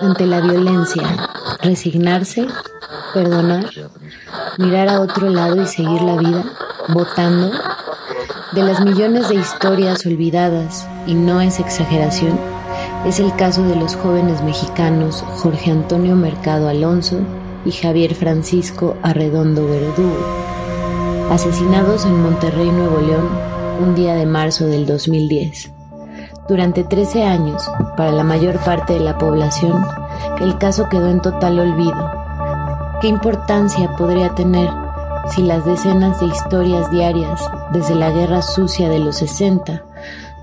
ante la violencia, resignarse, perdonar, mirar a otro lado y seguir la vida, votando, de las millones de historias olvidadas, y no es exageración, es el caso de los jóvenes mexicanos Jorge Antonio Mercado Alonso y Javier Francisco Arredondo Verdugo, asesinados en Monterrey, Nuevo León, un día de marzo del 2010. Durante 13 años, para la mayor parte de la población, el caso quedó en total olvido. ¿Qué importancia podría tener si las decenas de historias diarias desde la guerra sucia de los 60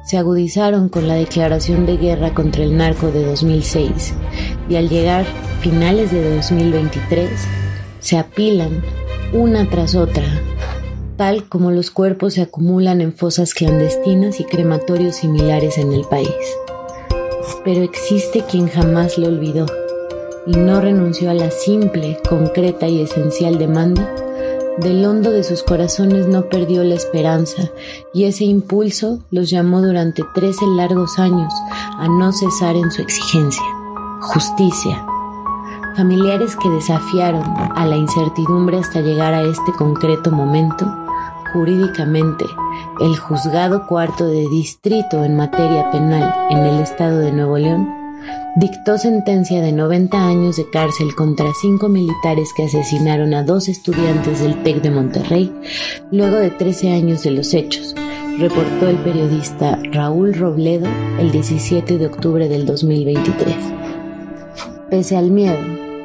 se agudizaron con la declaración de guerra contra el narco de 2006 y al llegar finales de 2023 se apilan una tras otra tal como los cuerpos se acumulan en fosas clandestinas y crematorios similares en el país. Pero existe quien jamás lo olvidó y no renunció a la simple, concreta y esencial demanda, del hondo de sus corazones no perdió la esperanza y ese impulso los llamó durante trece largos años a no cesar en su exigencia. Justicia. Familiares que desafiaron a la incertidumbre hasta llegar a este concreto momento jurídicamente el juzgado cuarto de distrito en materia penal en el estado de Nuevo León, dictó sentencia de 90 años de cárcel contra cinco militares que asesinaron a dos estudiantes del TEC de Monterrey luego de 13 años de los hechos, reportó el periodista Raúl Robledo el 17 de octubre del 2023. Pese al miedo,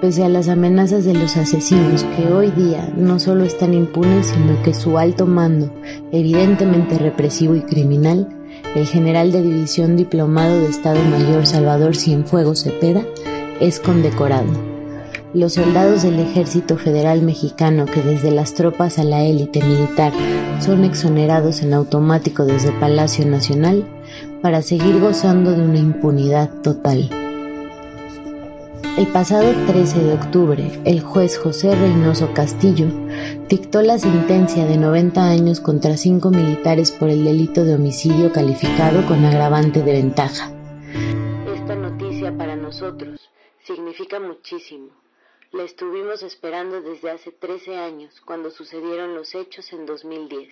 pese a las amenazas de los asesinos que hoy día no solo están impunes, sino que su alto mando, evidentemente represivo y criminal, el general de división diplomado de Estado Mayor Salvador Cienfuegos Cepeda, es condecorado. Los soldados del Ejército Federal Mexicano que desde las tropas a la élite militar son exonerados en automático desde Palacio Nacional para seguir gozando de una impunidad total. El pasado 13 de octubre, el juez José Reynoso Castillo dictó la sentencia de 90 años contra cinco militares por el delito de homicidio calificado con agravante de ventaja. Esta noticia para nosotros significa muchísimo. La estuvimos esperando desde hace 13 años, cuando sucedieron los hechos en 2010.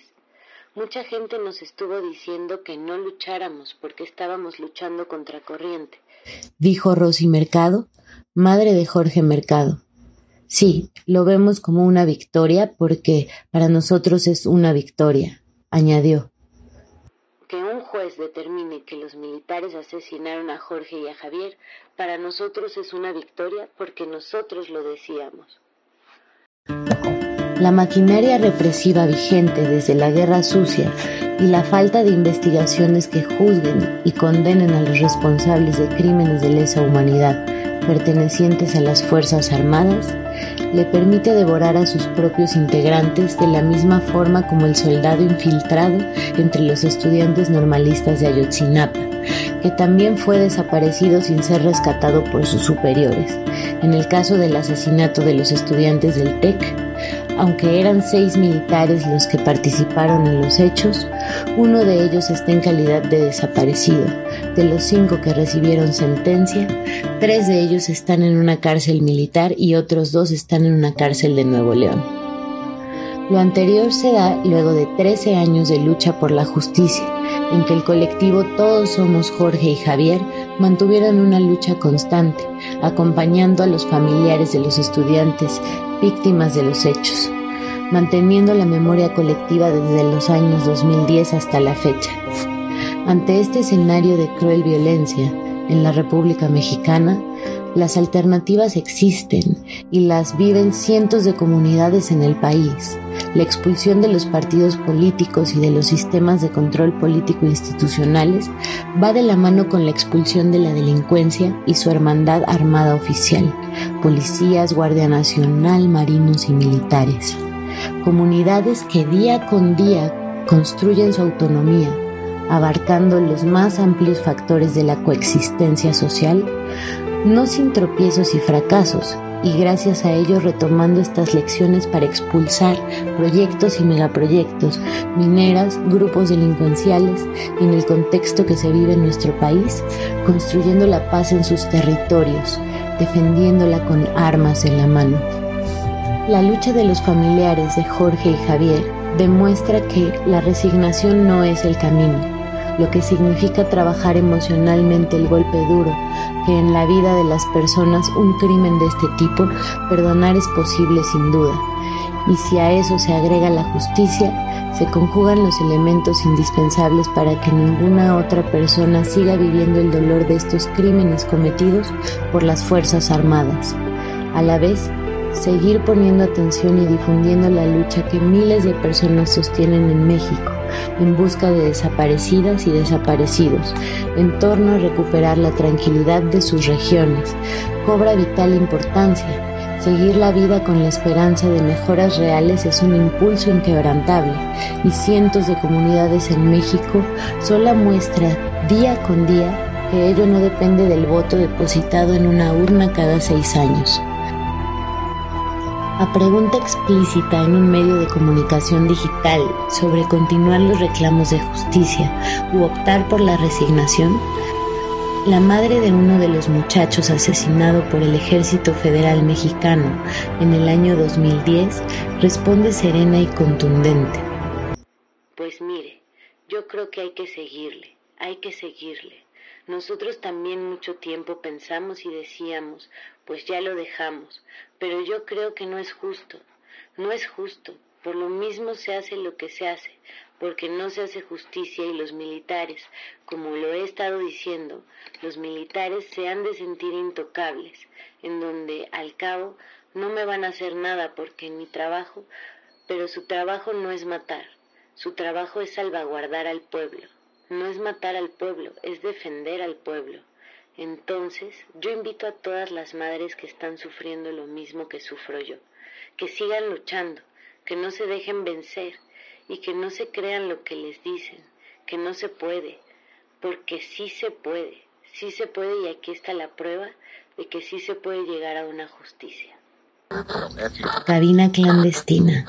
Mucha gente nos estuvo diciendo que no lucháramos porque estábamos luchando contra corriente, dijo Rosy Mercado, madre de Jorge Mercado. Sí, lo vemos como una victoria porque para nosotros es una victoria, añadió. Que un juez determine que los militares asesinaron a Jorge y a Javier, para nosotros es una victoria porque nosotros lo decíamos. La maquinaria represiva vigente desde la guerra sucia y la falta de investigaciones que juzguen y condenen a los responsables de crímenes de lesa humanidad pertenecientes a las Fuerzas Armadas, le permite devorar a sus propios integrantes de la misma forma como el soldado infiltrado entre los estudiantes normalistas de Ayotzinapa, que también fue desaparecido sin ser rescatado por sus superiores. En el caso del asesinato de los estudiantes del TEC, aunque eran seis militares los que participaron en los hechos, uno de ellos está en calidad de desaparecido. De los cinco que recibieron sentencia, tres de ellos están en una cárcel militar y otros dos están en una cárcel de Nuevo León. Lo anterior se da luego de 13 años de lucha por la justicia, en que el colectivo Todos Somos Jorge y Javier mantuvieron una lucha constante, acompañando a los familiares de los estudiantes víctimas de los hechos, manteniendo la memoria colectiva desde los años 2010 hasta la fecha. Ante este escenario de cruel violencia en la República Mexicana, las alternativas existen y las viven cientos de comunidades en el país. La expulsión de los partidos políticos y de los sistemas de control político institucionales va de la mano con la expulsión de la delincuencia y su hermandad armada oficial, policías, Guardia Nacional, marinos y militares. Comunidades que día con día construyen su autonomía, abarcando los más amplios factores de la coexistencia social, no sin tropiezos y fracasos, y gracias a ello retomando estas lecciones para expulsar proyectos y megaproyectos, mineras, grupos delincuenciales y en el contexto que se vive en nuestro país, construyendo la paz en sus territorios, defendiéndola con armas en la mano. La lucha de los familiares de Jorge y Javier demuestra que la resignación no es el camino, lo que significa trabajar emocionalmente el golpe duro, que en la vida de las personas un crimen de este tipo perdonar es posible sin duda. Y si a eso se agrega la justicia, se conjugan los elementos indispensables para que ninguna otra persona siga viviendo el dolor de estos crímenes cometidos por las Fuerzas Armadas. A la vez, seguir poniendo atención y difundiendo la lucha que miles de personas sostienen en México en busca de desaparecidas y desaparecidos, en torno a recuperar la tranquilidad de sus regiones, cobra vital importancia Seguir la vida con la esperanza de mejoras reales es un impulso inquebrantable y cientos de comunidades en México sola muestra día con día que ello no depende del voto depositado en una urna cada seis años. A pregunta explícita en un medio de comunicación digital sobre continuar los reclamos de justicia u optar por la resignación, la madre de uno de los muchachos asesinado por el Ejército Federal Mexicano en el año 2010 responde serena y contundente. Pues mire, yo creo que hay que seguirle, hay que seguirle. Nosotros también mucho tiempo pensamos y decíamos, pues ya lo dejamos, pero yo creo que no es justo, no es justo, por lo mismo se hace lo que se hace, porque no se hace justicia y los militares, como lo he estado diciendo, los militares se han de sentir intocables, en donde al cabo no me van a hacer nada porque en mi trabajo, pero su trabajo no es matar, su trabajo es salvaguardar al pueblo, no es matar al pueblo, es defender al pueblo. Entonces, yo invito a todas las madres que están sufriendo lo mismo que sufro yo, que sigan luchando, que no se dejen vencer y que no se crean lo que les dicen, que no se puede, porque sí se puede, sí se puede y aquí está la prueba de que sí se puede llegar a una justicia. Cabina clandestina.